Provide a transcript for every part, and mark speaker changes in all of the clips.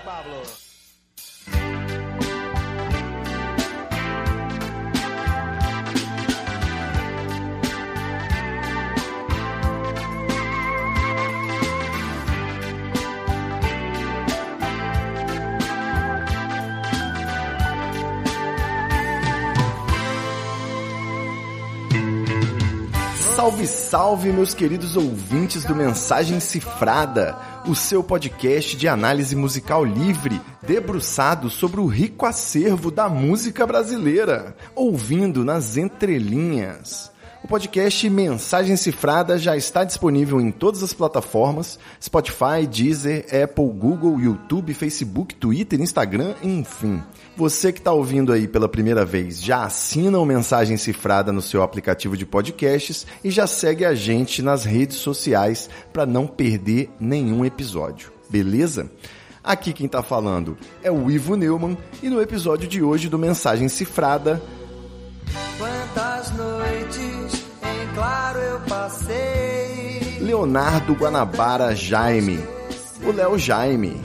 Speaker 1: Pablo.
Speaker 2: Salve, salve, meus queridos ouvintes do Mensagem Cifrada, o seu podcast de análise musical livre, debruçado sobre o rico acervo da música brasileira, ouvindo nas entrelinhas. O podcast Mensagem Cifrada já está disponível em todas as plataformas: Spotify, Deezer, Apple, Google, YouTube, Facebook, Twitter, Instagram, enfim. Você que está ouvindo aí pela primeira vez, já assina o Mensagem Cifrada no seu aplicativo de podcasts e já segue a gente nas redes sociais para não perder nenhum episódio. Beleza? Aqui quem está falando é o Ivo Neumann e no episódio de hoje do Mensagem Cifrada Leonardo Guanabara Jaime, o Léo Jaime.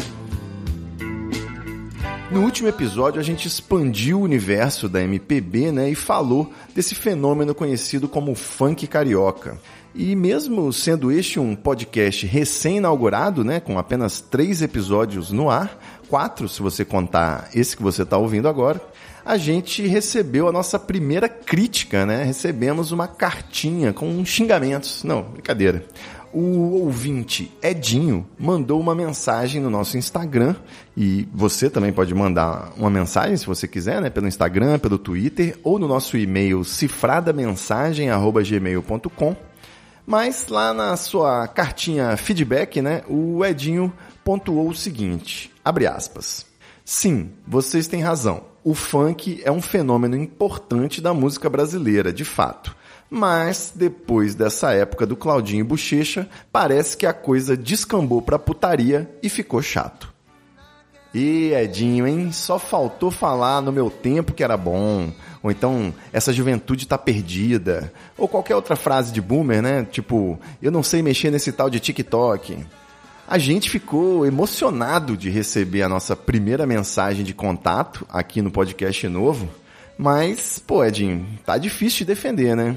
Speaker 2: No último episódio a gente expandiu o universo da MPB, né, e falou desse fenômeno conhecido como funk carioca. E mesmo sendo este um podcast recém-inaugurado, né, com apenas três episódios no ar, quatro se você contar esse que você está ouvindo agora, a gente recebeu a nossa primeira crítica, né? Recebemos uma cartinha com xingamentos. Não, brincadeira. O ouvinte Edinho mandou uma mensagem no nosso Instagram e você também pode mandar uma mensagem se você quiser, né? Pelo Instagram, pelo Twitter ou no nosso e-mail cifradamensagem@gmail.com. Mas lá na sua cartinha feedback, né, o Edinho pontuou o seguinte: abre aspas. Sim, vocês têm razão. O funk é um fenômeno importante da música brasileira, de fato. Mas depois dessa época do Claudinho Bochecha, parece que a coisa descambou pra putaria e ficou chato. E Edinho, hein? Só faltou falar no meu tempo que era bom. Ou então, essa juventude tá perdida. Ou qualquer outra frase de boomer, né? Tipo, eu não sei mexer nesse tal de TikTok. A gente ficou emocionado de receber a nossa primeira mensagem de contato aqui no podcast novo. Mas, pô, Edinho, tá difícil de defender, né?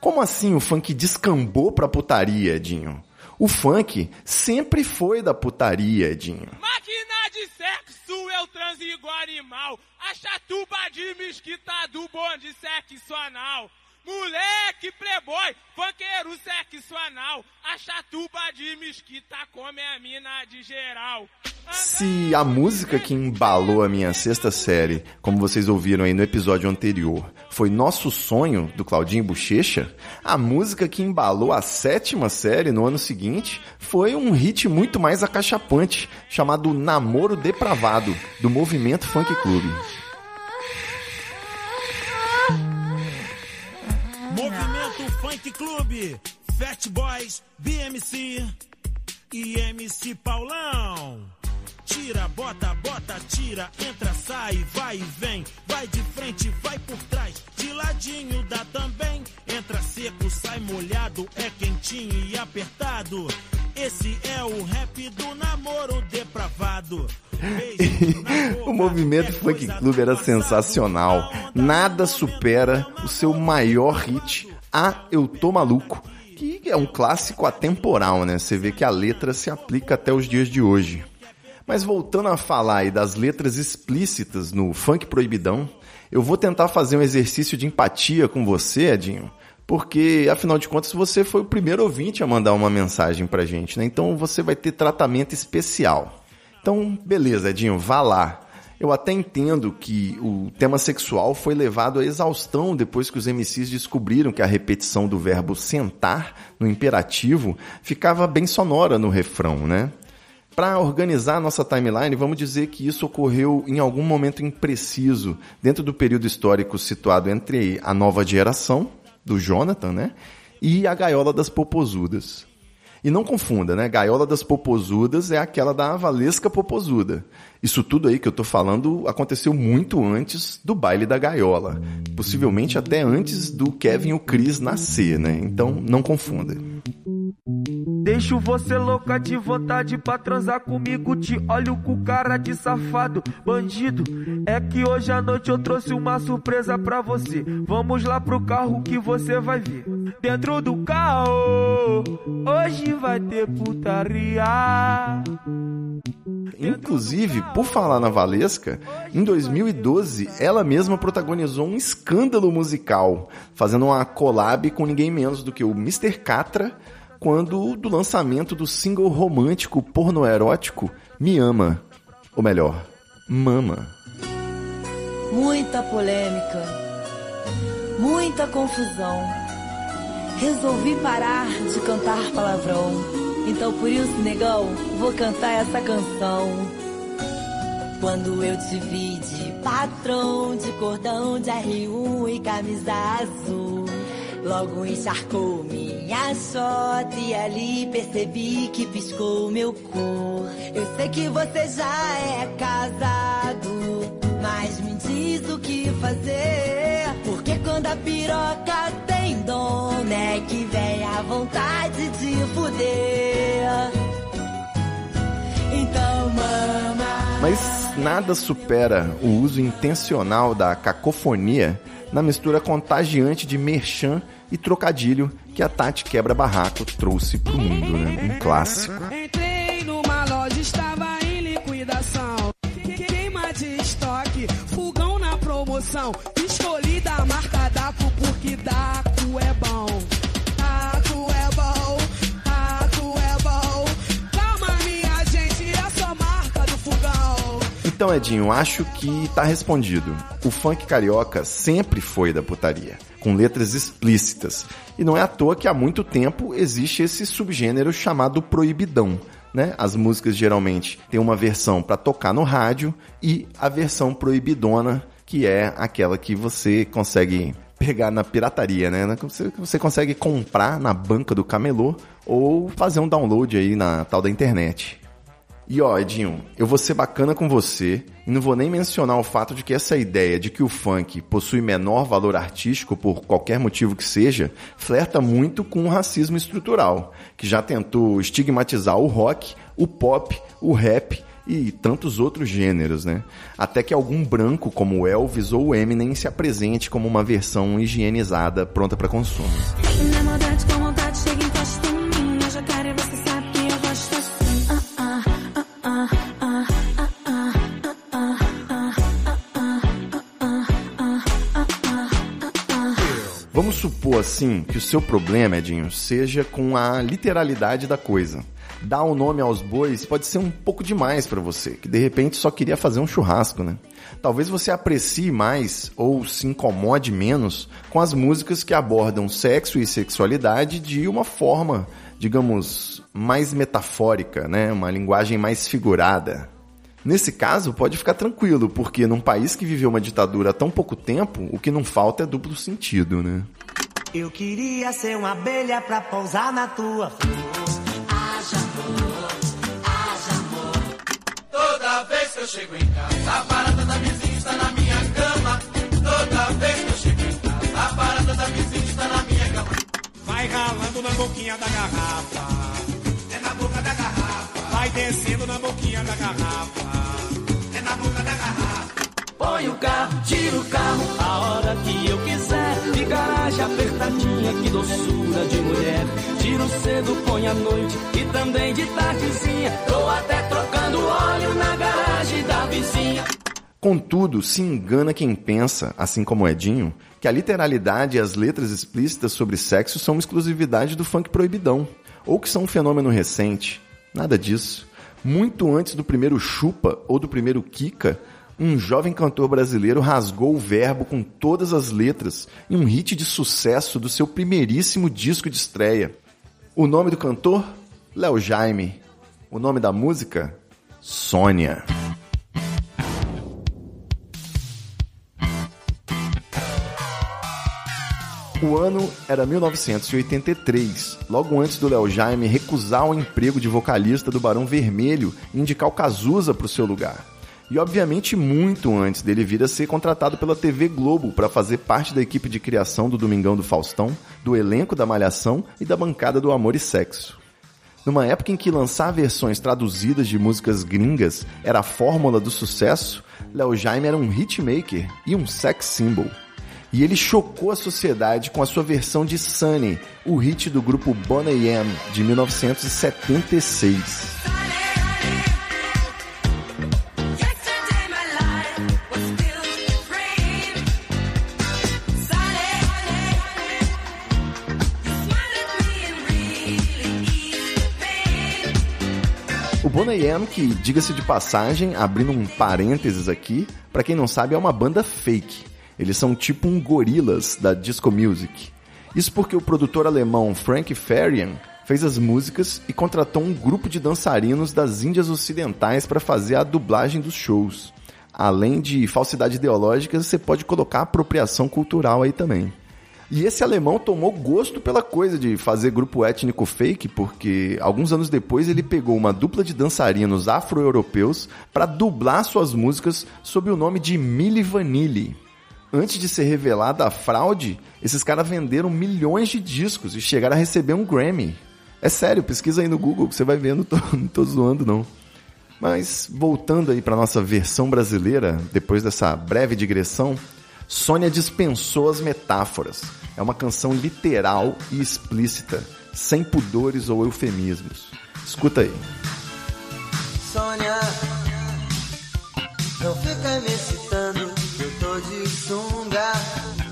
Speaker 2: Como assim o funk descambou pra putaria, Edinho? O funk sempre foi da putaria, Edinho.
Speaker 3: Máquina de sexo, eu transo igual animal. A chatuba de mesquita do bonde sexo anal. Moleque playboy, funkeiro sexo anal. A chatuba de mesquita come a mina de geral.
Speaker 2: Se a música que embalou a minha sexta série, como vocês ouviram aí no episódio anterior, foi Nosso Sonho, do Claudinho Bochecha, a música que embalou a sétima série no ano seguinte foi um hit muito mais acachapante, chamado Namoro Depravado, do Movimento Funk Clube.
Speaker 4: Movimento Funk Clube, Fat Boys, BMC e MC Paulão. Tira, bota, bota, tira, entra, sai, vai e vem, vai de frente, vai por trás, de ladinho dá também. Entra seco, sai molhado, é quentinho e apertado. Esse é o rap do namoro depravado.
Speaker 2: O movimento
Speaker 4: é
Speaker 2: Funk Clube era sensacional. Nada supera o seu maior hit, Ah, Eu Tô Maluco, que é um clássico atemporal, né? Você vê que a letra se aplica até os dias de hoje. Mas voltando a falar aí das letras explícitas no funk proibidão, eu vou tentar fazer um exercício de empatia com você, Edinho, porque afinal de contas você foi o primeiro ouvinte a mandar uma mensagem pra gente, né? Então você vai ter tratamento especial. Então, beleza, Edinho, vá lá. Eu até entendo que o tema sexual foi levado à exaustão depois que os MCs descobriram que a repetição do verbo sentar no imperativo ficava bem sonora no refrão, né? Para organizar a nossa timeline, vamos dizer que isso ocorreu em algum momento impreciso, dentro do período histórico situado entre a nova geração, do Jonathan, né? E a gaiola das popozudas. E não confunda, né? Gaiola das Popozudas é aquela da Valesca Popozuda. Isso tudo aí que eu tô falando aconteceu muito antes do baile da gaiola. Possivelmente até antes do Kevin e o Chris nascer, né? Então não confunda.
Speaker 1: Deixo você louca de vontade pra transar comigo. Te olho com cara de safado, bandido. É que hoje à noite eu trouxe uma surpresa pra você. Vamos lá pro carro que você vai ver. Dentro do carro, hoje vai ter putaria.
Speaker 2: Inclusive, por falar na Valesca, em 2012 ela mesma protagonizou um escândalo musical, fazendo uma collab com ninguém menos do que o Mr. Catra, quando do lançamento do single romântico pornoerótico Me Ama. Ou melhor, Mama.
Speaker 5: Muita polêmica, muita confusão. Resolvi parar de cantar palavrão. Então por isso, negão, vou cantar essa canção. Quando eu te vi de patrão, de cordão de R1 e camisa azul, logo encharcou minha shot e ali percebi que piscou meu cu. Eu sei que você já é casado, mas me diz o que fazer. Porque quando a piroca tem dono, é que vem a vontade de fuder. Então, mama.
Speaker 2: Mas nada supera o uso intencional da cacofonia na mistura contagiante de merchan e trocadilho que a Tati Quebra Barraco trouxe pro mundo, né? Um clássico.
Speaker 6: Entrei numa loja, estava em liquidação. Queima de estoque, fogão na promoção. Escolhi da marca Daco porque Daco
Speaker 2: Então, Edinho, acho que tá respondido. O funk carioca sempre foi da putaria, com letras explícitas. E não é à toa que há muito tempo existe esse subgênero chamado proibidão. Né? As músicas geralmente têm uma versão para tocar no rádio e a versão proibidona, que é aquela que você consegue pegar na pirataria, né? Você, você consegue comprar na banca do camelô ou fazer um download aí na tal da internet. E ó, Edinho, eu vou ser bacana com você e não vou nem mencionar o fato de que essa ideia de que o funk possui menor valor artístico por qualquer motivo que seja, flerta muito com o racismo estrutural, que já tentou estigmatizar o rock, o pop, o rap e tantos outros gêneros, né? Até que algum branco como o Elvis ou Eminem se apresente como uma versão higienizada pronta para consumo. Vamos supor assim que o seu problema, Edinho, seja com a literalidade da coisa. Dar o nome aos bois pode ser um pouco demais para você, que de repente só queria fazer um churrasco, né? Talvez você aprecie mais ou se incomode menos com as músicas que abordam sexo e sexualidade de uma forma, digamos, mais metafórica, né? Uma linguagem mais figurada. Nesse caso, pode ficar tranquilo, porque num país que viveu uma ditadura há tão pouco tempo, o que não falta é duplo sentido, né?
Speaker 7: Eu queria ser uma abelha pra pousar na tua flor.
Speaker 3: Toda vez que eu chego em casa, a parada da vizinha está na minha cama. Toda vez que eu chego em casa, a parada da vizinha está na minha cama. Vai ralando na boquinha da garrafa. Vai descendo na boquinha da garrafa. É na boca da garrafa.
Speaker 1: Põe o carro, tira o carro, a hora que eu quiser. De garagem apertadinha, que doçura de mulher. Tiro cedo, põe à noite e também de tardezinha. Tô até trocando óleo na garagem da vizinha.
Speaker 2: Contudo, se engana quem pensa, assim como Edinho, que a literalidade e as letras explícitas sobre sexo são uma exclusividade do funk proibidão, ou que são um fenômeno recente. Nada disso. Muito antes do primeiro chupa ou do primeiro Kika, um jovem cantor brasileiro rasgou o verbo com todas as letras em um hit de sucesso do seu primeiríssimo disco de estreia. O nome do cantor? Léo Jaime. O nome da música? Sônia. O ano era 1983, logo antes do Léo Jaime recusar o emprego de vocalista do Barão Vermelho e indicar o Cazuza para o seu lugar. E obviamente muito antes dele vir a ser contratado pela TV Globo para fazer parte da equipe de criação do Domingão do Faustão, do elenco da Malhação e da bancada do Amor e Sexo. Numa época em que lançar versões traduzidas de músicas gringas era a fórmula do sucesso, Léo Jaime era um hitmaker e um sex symbol. E ele chocou a sociedade com a sua versão de Sunny, o hit do grupo Boney M de 1976. O Boney M, que, diga-se de passagem, abrindo um parênteses aqui, para quem não sabe, é uma banda fake. Eles são tipo um gorilas da disco music. Isso porque o produtor alemão Frank Farian fez as músicas e contratou um grupo de dançarinos das Índias Ocidentais para fazer a dublagem dos shows. Além de falsidade ideológica, você pode colocar apropriação cultural aí também. E esse alemão tomou gosto pela coisa de fazer grupo étnico fake, porque alguns anos depois ele pegou uma dupla de dançarinos afro-europeus para dublar suas músicas sob o nome de Milli Vanilli. Antes de ser revelada a fraude, esses caras venderam milhões de discos e chegaram a receber um Grammy. É sério, pesquisa aí no Google você vai ver, não tô, não tô zoando não. Mas voltando aí para nossa versão brasileira, depois dessa breve digressão, Sônia dispensou as metáforas. É uma canção literal e explícita, sem pudores ou eufemismos. Escuta aí.
Speaker 8: Sônia, não fica me tô de sunga.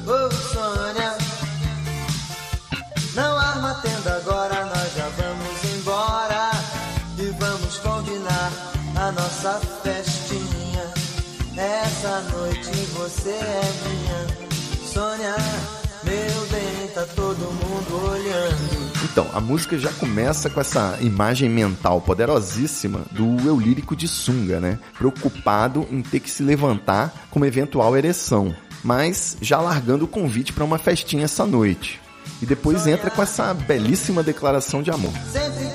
Speaker 8: Ô Sônia, não arma tenda agora, nós já vamos embora. E vamos combinar a nossa festinha. Essa noite você é minha. Sônia, meu bem, tá todo mundo olhando.
Speaker 2: Então, a música já começa com essa imagem mental poderosíssima do eu lírico de sunga, né? Preocupado em ter que se levantar com uma eventual ereção, mas já largando o convite para uma festinha essa noite. E depois entra com essa belíssima declaração de amor.
Speaker 8: Sempre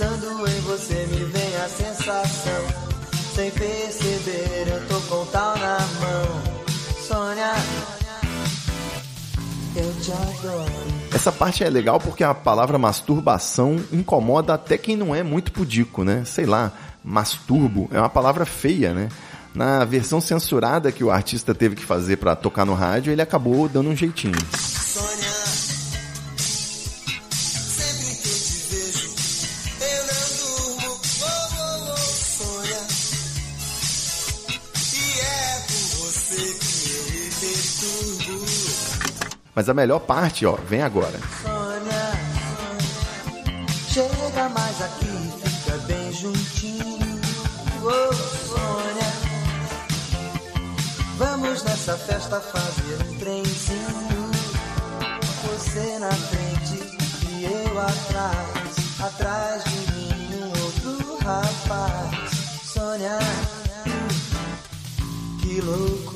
Speaker 8: Pensando em você me vem a sensação. Sem perceber, eu tô com tal na mão. Sônia, eu te adoro.
Speaker 2: Essa parte é legal porque a palavra masturbação incomoda até quem não é muito pudico, né? Sei lá, masturbo é uma palavra feia, né? Na versão censurada que o artista teve que fazer para tocar no rádio, ele acabou dando um jeitinho. Mas a melhor parte, ó, vem agora.
Speaker 8: Sônia, chega mais aqui, fica bem juntinho. Oh, Sônia, vamos nessa festa fazer um trenzinho. Você na frente e eu atrás, atrás de mim um outro rapaz. Sônia, que loucura.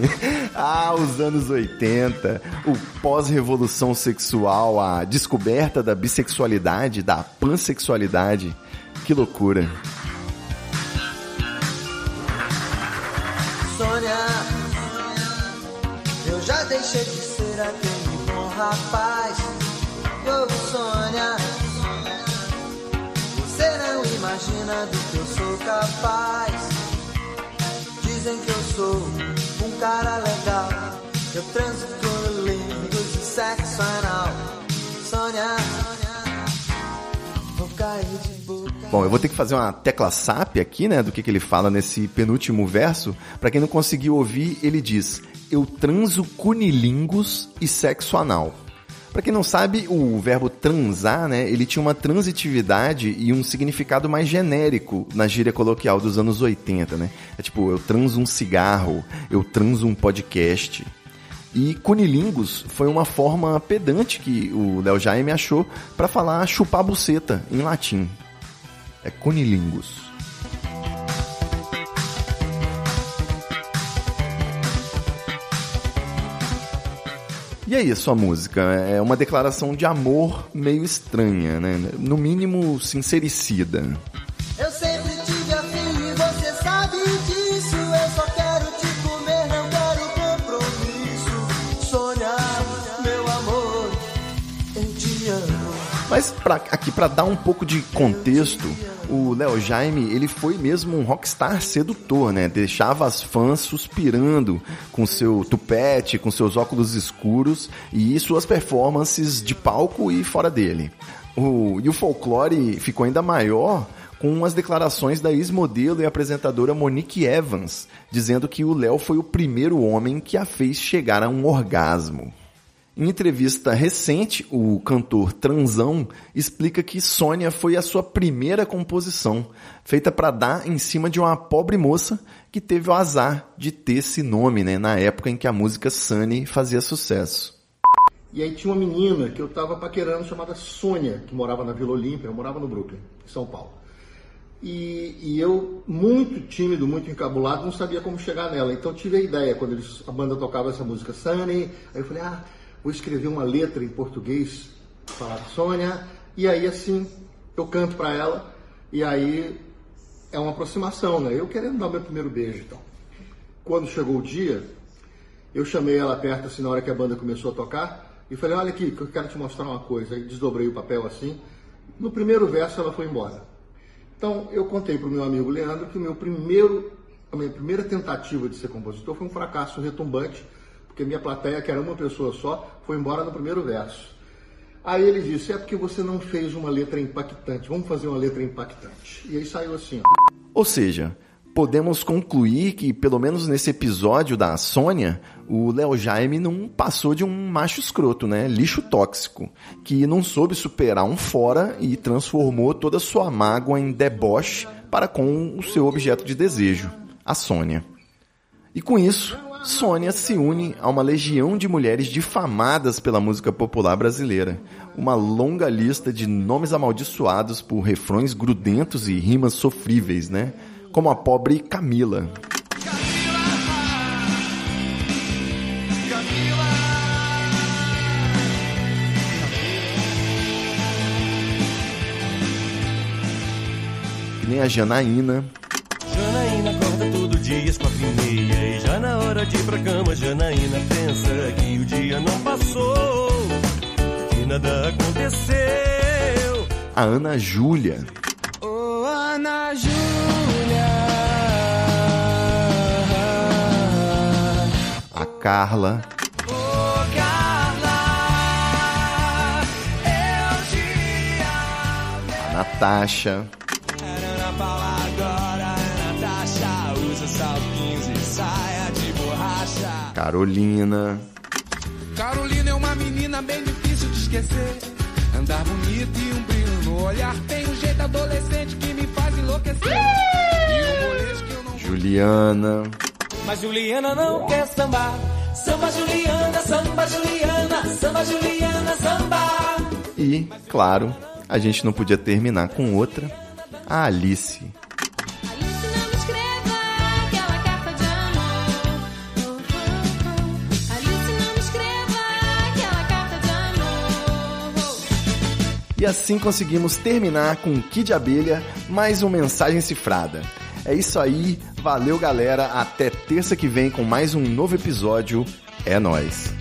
Speaker 2: ah, os anos 80, o pós-revolução sexual, a descoberta da bissexualidade, da pansexualidade. Que loucura.
Speaker 8: Sônia, eu já deixei de ser aquele bom rapaz. Ô Sônia, você não imagina do que eu sou capaz. Dizem que eu sou cara legal. Eu transo com lindos e sexo anal. Sônia, vou cair de.
Speaker 2: Bom, eu vou ter que fazer uma tecla SAP aqui, né, do que, que ele fala nesse penúltimo verso. Pra quem não conseguiu ouvir, ele diz: Eu transo cunilingus e sexo anal. Pra quem não sabe, o verbo transar, né, ele tinha uma transitividade e um significado mais genérico na gíria coloquial dos anos 80, né? É tipo, eu transo um cigarro, eu transo um podcast. E cunilingus foi uma forma pedante que o Léo Jaime achou pra falar chupar buceta em latim. É cunilingus. E aí, a sua música? É uma declaração de amor meio estranha, né? No mínimo, sincericida. Mas pra, aqui para dar um pouco de contexto, o Léo Jaime, ele foi mesmo um rockstar sedutor, né? Deixava as fãs suspirando com seu tupete, com seus óculos escuros e suas performances de palco e fora dele. O, e o folclore ficou ainda maior com as declarações da ex-modelo e apresentadora Monique Evans, dizendo que o Léo foi o primeiro homem que a fez chegar a um orgasmo. Em entrevista recente, o cantor Transão explica que Sônia foi a sua primeira composição, feita para dar em cima de uma pobre moça que teve o azar de ter esse nome, né, na época em que a música Sunny fazia sucesso.
Speaker 9: E aí tinha uma menina que eu estava paquerando chamada Sônia, que morava na Vila Olímpia, eu morava no Brooklyn, em São Paulo. E, e, eu, muito tímido, muito encabulado, não sabia como chegar nela. Então tive a ideia, quando eles, a banda tocava essa música Sunny, aí eu falei, ah, vou escrever uma letra em português, falar Sônia, e aí assim eu canto para ela, e aí é uma aproximação, né? Eu querendo dar meu primeiro beijo então. Quando chegou o dia, eu chamei ela perto, assim, na hora que a banda começou a tocar, e falei, olha aqui, eu quero te mostrar uma coisa. Aí desdobrei o papel assim. No primeiro verso ela foi embora. Então eu contei para o meu amigo Leandro que meu primeiro, a minha primeira tentativa de ser compositor foi um fracasso retumbante, porque minha plateia, que era uma pessoa só, foi embora no primeiro verso. Aí ele disse: é porque você não fez uma letra impactante, vamos fazer uma letra impactante. E aí saiu assim. Ó.
Speaker 2: Ou seja, podemos concluir que, pelo menos nesse episódio da Sônia, o Léo Jaime não passou de um macho escroto, né? Lixo tóxico, que não soube superar um fora e transformou toda sua mágoa em deboche para com o seu objeto de desejo, a Sônia. E com isso, Sônia se une a uma legião de mulheres difamadas pela música popular brasileira. Uma longa lista de nomes amaldiçoados por refrões grudentos e rimas sofríveis, né? Como a pobre Camila. Nem a Janaína
Speaker 10: hora de ir pra cama Janaína pensa que o dia não passou Que nada aconteceu.
Speaker 2: A Ana Júlia,
Speaker 6: Ô Ana Júlia,
Speaker 2: a Carla,
Speaker 6: ô Carla, eu te amo.
Speaker 2: a Natasha, Carolina,
Speaker 6: Carolina é uma menina bem difícil de esquecer. Andar bonito e um brilho no olhar. Tem um jeito adolescente que me faz enlouquecer. E um molejo que eu não
Speaker 2: Juliana,
Speaker 10: Mas Juliana não quer sambar Samba Juliana, samba Juliana Samba Juliana, samba
Speaker 2: e, claro, a gente não podia terminar com outra, a. Alice, E assim conseguimos terminar com Kid Abelha, mais uma mensagem cifrada. É isso aí, valeu galera, até terça que vem com mais um novo episódio. É nóis.